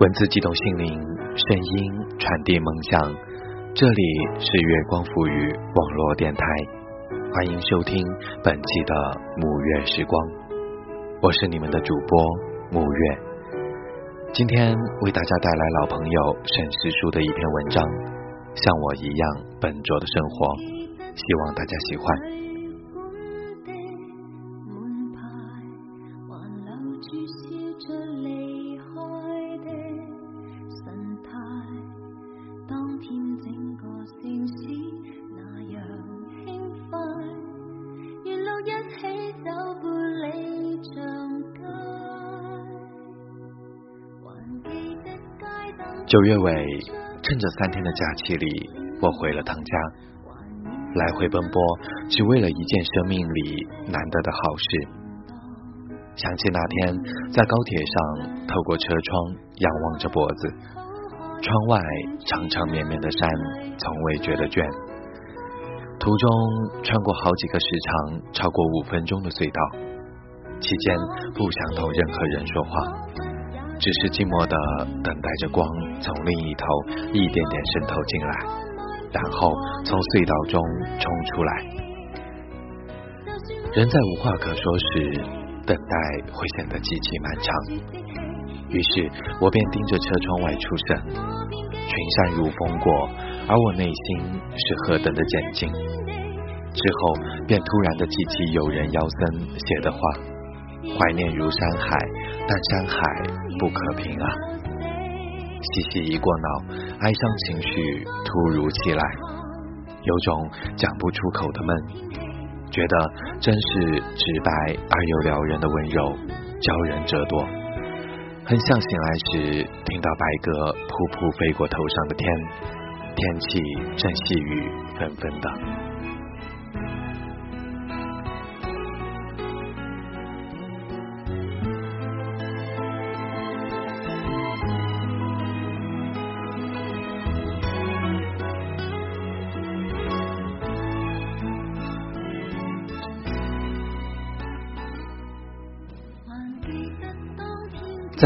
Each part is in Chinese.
文字激动心灵，声音传递梦想。这里是月光赋予网络电台，欢迎收听本期的沐月时光。我是你们的主播沐月，今天为大家带来老朋友沈师叔的一篇文章，像我一样笨拙的生活，希望大家喜欢。九月尾，趁着三天的假期里，我回了趟家，来回奔波，只为了一件生命里难得的好事。想起那天在高铁上，透过车窗仰望着脖子，窗外长长绵绵的山，从未觉得倦。途中穿过好几个时长超过五分钟的隧道，期间不想同任何人说话。只是寂寞的等待着光从另一头一点点渗透进来，然后从隧道中冲出来。人在无话可说时，等待会显得极其漫长。于是我便盯着车窗外出神，群山如风过，而我内心是何等的简静。之后便突然的记起友人姚森写的话：怀念如山海，但山海。不可平啊！细细一过脑，哀伤情绪突如其来，有种讲不出口的闷，觉得真是直白而又撩人的温柔，教人折堕。很像醒来时听到白鸽扑扑飞过头上的天，天气正细雨纷纷的。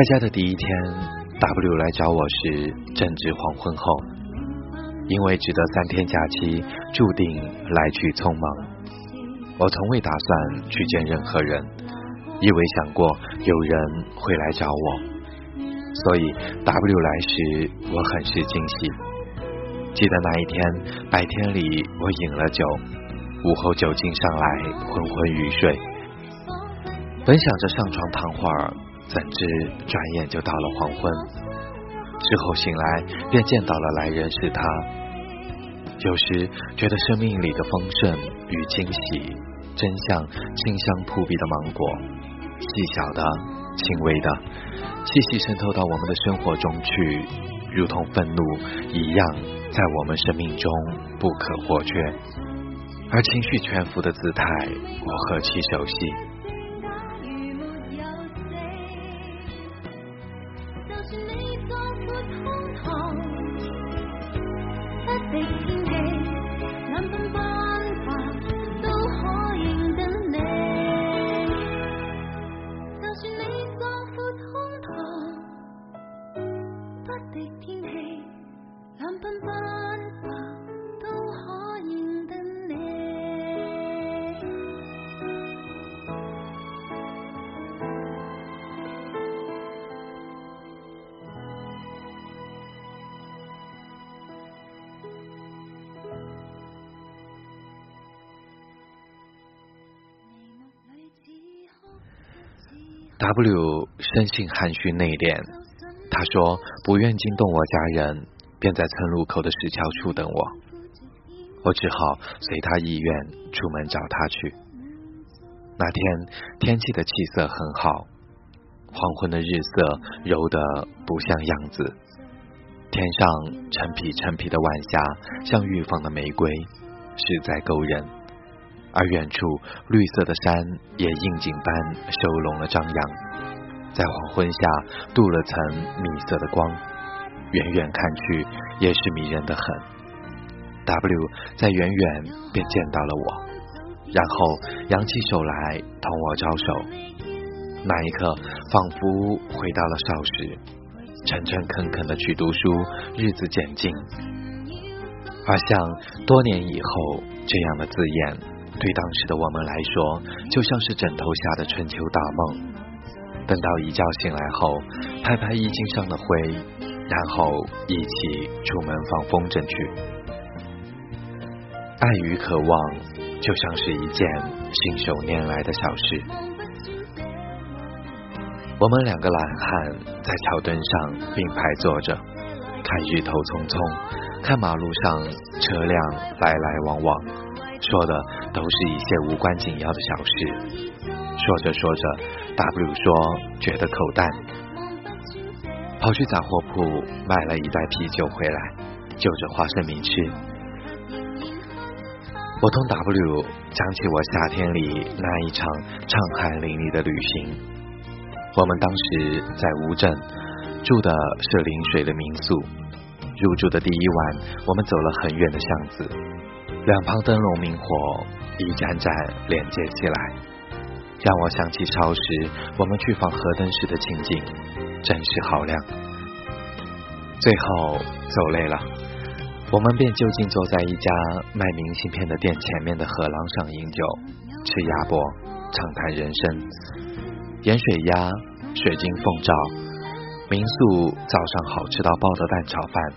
在家的第一天，W 来找我时正值黄昏后，因为只得三天假期，注定来去匆忙。我从未打算去见任何人，亦未想过有人会来找我，所以 W 来时我很是惊喜。记得那一天白天里我饮了酒，午后酒劲上来，昏昏欲睡，本想着上床躺会儿。怎知转眼就到了黄昏，之后醒来便见到了来人是他。有时觉得生命里的丰盛与惊喜，真像清香扑鼻的芒果，细小的、轻微的，细细渗透到我们的生活中去，如同愤怒一样，在我们生命中不可或缺。而情绪全幅的姿态，我何其熟悉。W 生性含蓄内敛，他说不愿惊动我家人，便在村路口的石桥处等我。我只好随他意愿出门找他去。那天天气的气色很好，黄昏的日色柔得不像样子，天上陈皮陈皮的晚霞像玉放的玫瑰，实在勾人。而远处绿色的山也应景般收拢了张扬，在黄昏下镀了层米色的光，远远看去也是迷人的很。W 在远远便见到了我，然后扬起手来同我招手，那一刻仿佛回到了少时，诚诚恳恳的去读书，日子渐近。而像多年以后这样的字眼，对当时的我们来说，就像是枕头下的春秋大梦。等到一觉醒来后，拍拍衣襟上的灰，然后一起出门放风筝去。爱与渴望，就像是一件信手拈来的小事。我们两个懒汉在桥墩上并排坐着，看日头匆匆，看马路上车辆来来往往，说的都是一些无关紧要的小事。说着说着，W 说觉得口淡，跑去杂货铺买了一袋啤酒回来，就着花生米吃。我同 W 讲起我夏天里那一场畅汗淋漓的旅行。我们当时在乌镇住的是临水的民宿，入住的第一晚，我们走了很远的巷子，两旁灯笼明火一盏盏连接起来。让我想起少时我们去访河灯时的情景，真是好亮。最后走累了，我们便就近坐在一家卖明信片的店前面的河廊上饮酒、吃鸭脖、畅谈人生。盐水鸭、水晶凤爪，民宿早上好吃到爆的蛋炒饭，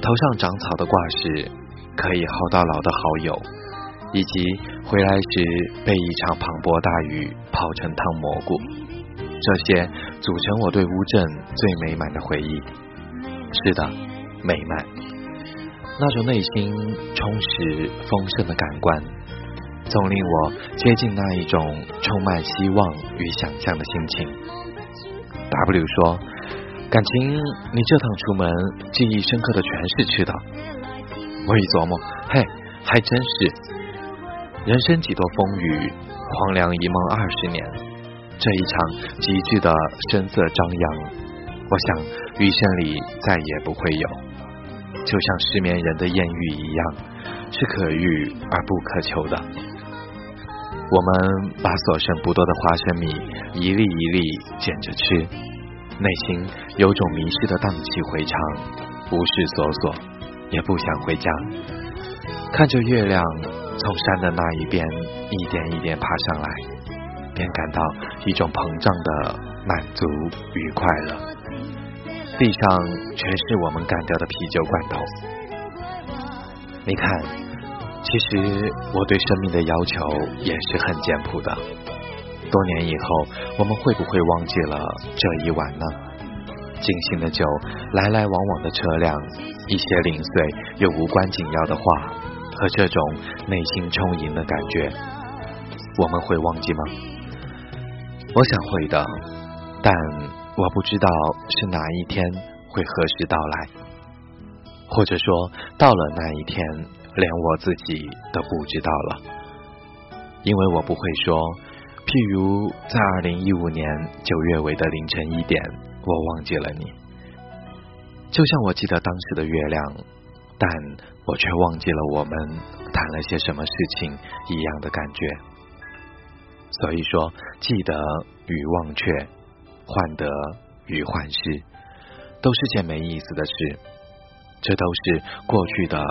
头上长草的挂饰，可以耗到老的好友。以及回来时被一场磅礴大雨泡成汤蘑菇，这些组成我对乌镇最美满的回忆。是的，美满，那种内心充实丰盛的感官，总令我接近那一种充满希望与想象的心情。W 说：“感情你这趟出门记忆深刻的全是吃的。”我一琢磨，嘿，还真是。人生几多风雨，荒凉一梦二十年。这一场急剧的声色张扬，我想余生里再也不会有。就像失眠人的艳遇一样，是可遇而不可求的。我们把所剩不多的花生米一粒一粒捡着吃，内心有种迷失的荡气回肠，无事索索，也不想回家，看着月亮。从山的那一边一点一点爬上来，便感到一种膨胀的满足与快乐。地上全是我们干掉的啤酒罐头。你看，其实我对生命的要求也是很简朴的。多年以后，我们会不会忘记了这一晚呢？尽兴的酒，来来往往的车辆，一些零碎又无关紧要的话。和这种内心充盈的感觉，我们会忘记吗？我想会的，但我不知道是哪一天会何时到来，或者说到了那一天，连我自己都不知道了，因为我不会说。譬如在二零一五年九月尾的凌晨一点，我忘记了你，就像我记得当时的月亮，但。我却忘记了我们谈了些什么事情一样的感觉，所以说，记得与忘却，患得与患失，都是件没意思的事。这都是过去的，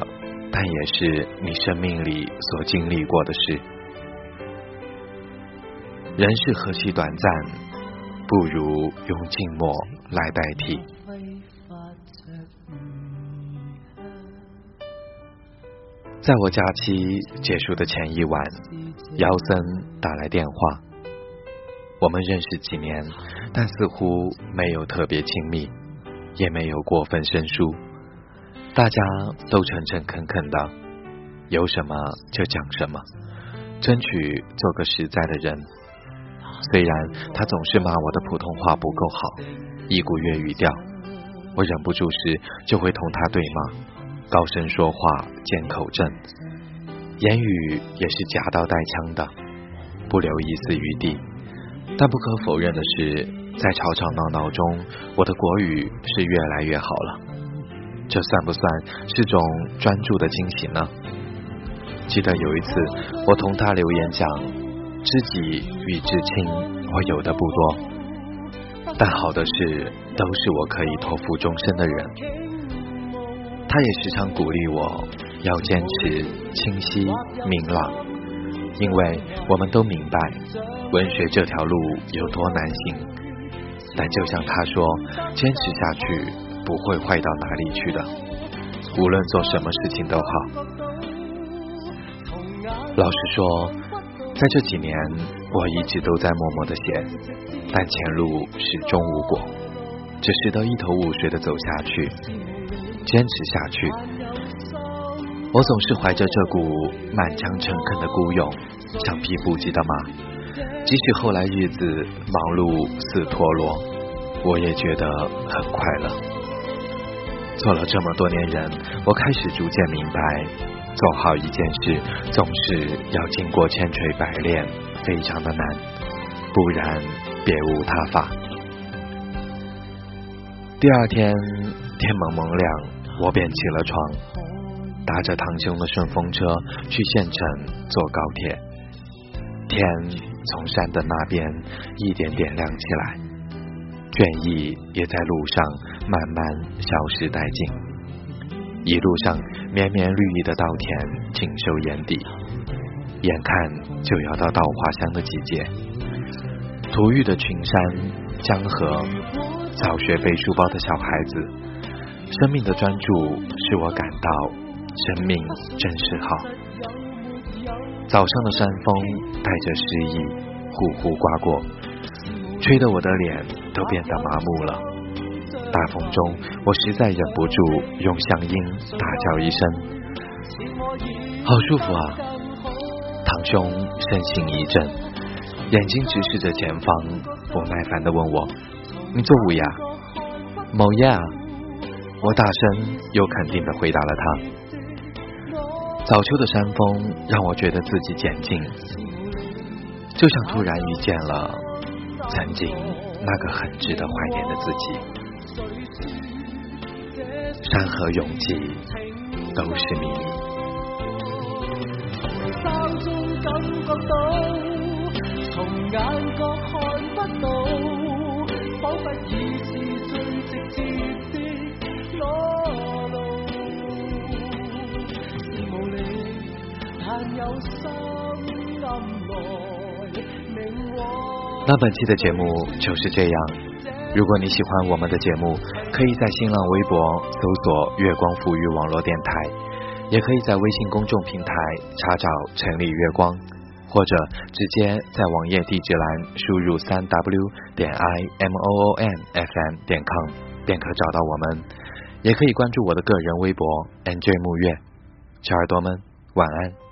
但也是你生命里所经历过的事。人世何其短暂，不如用静默来代替。在我假期结束的前一晚，姚森打来电话。我们认识几年，但似乎没有特别亲密，也没有过分生疏。大家都诚诚恳恳的，有什么就讲什么，争取做个实在的人。虽然他总是骂我的普通话不够好，一股粤语调，我忍不住时就会同他对骂。高声说话，见口正，言语也是夹道带枪的，不留一丝余地。但不可否认的是，在吵吵闹闹中，我的国语是越来越好了。这算不算是种专注的惊喜呢？记得有一次，我同他留言讲，知己与至亲，我有的不多。但好的事，都是我可以托付终身的人。他也时常鼓励我要坚持清晰明朗，因为我们都明白文学这条路有多难行。但就像他说，坚持下去不会坏到哪里去的，无论做什么事情都好。老实说，在这几年，我一直都在默默的写，但前路始终无果，只是得一头雾水的走下去，坚持下去。我总是怀着这股满腔诚恳的孤勇，像匹不羁的马，即使后来日子忙碌似陀螺，我也觉得很快乐。做了这么多年人，我开始逐渐明白。做好一件事，总是要经过千锤百炼，非常的难，不然别无他法。第二天天蒙蒙亮，我便起了床，搭着堂兄的顺风车去县城坐高铁。天从山的那边一点点亮起来，倦意也在路上慢慢消失殆尽。一路上绵绵绿意的稻田尽收眼底，眼看就要到稻花香的季节。涂郁的群山、江河，早学背书包的小孩子，生命的专注使我感到生命真是好。早上的山风带着诗意，呼呼刮过，吹得我的脸都变得麻木了。大风中，我实在忍不住用乡音大叫一声：“好舒服啊！”堂兄身形一震，眼睛直视着前方，不耐烦的问我：“你做五呀？”“某呀！”我大声又肯定的回答了他。早秋的山风让我觉得自己简静，就像突然遇见了曾经那个很值得怀念的自己。山河永记，都是你那本期的节目就是这样。如果你喜欢我们的节目，可以在新浪微博搜索“月光抚育网络电台”，也可以在微信公众平台查找“城里月光”，或者直接在网页地址栏输入“三 w 点 i m o o n f m 点 com” 便可找到我们。也可以关注我的个人微博 “nj 木月”。小耳朵们，晚安。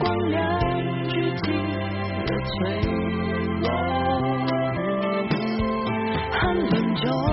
寒冷中，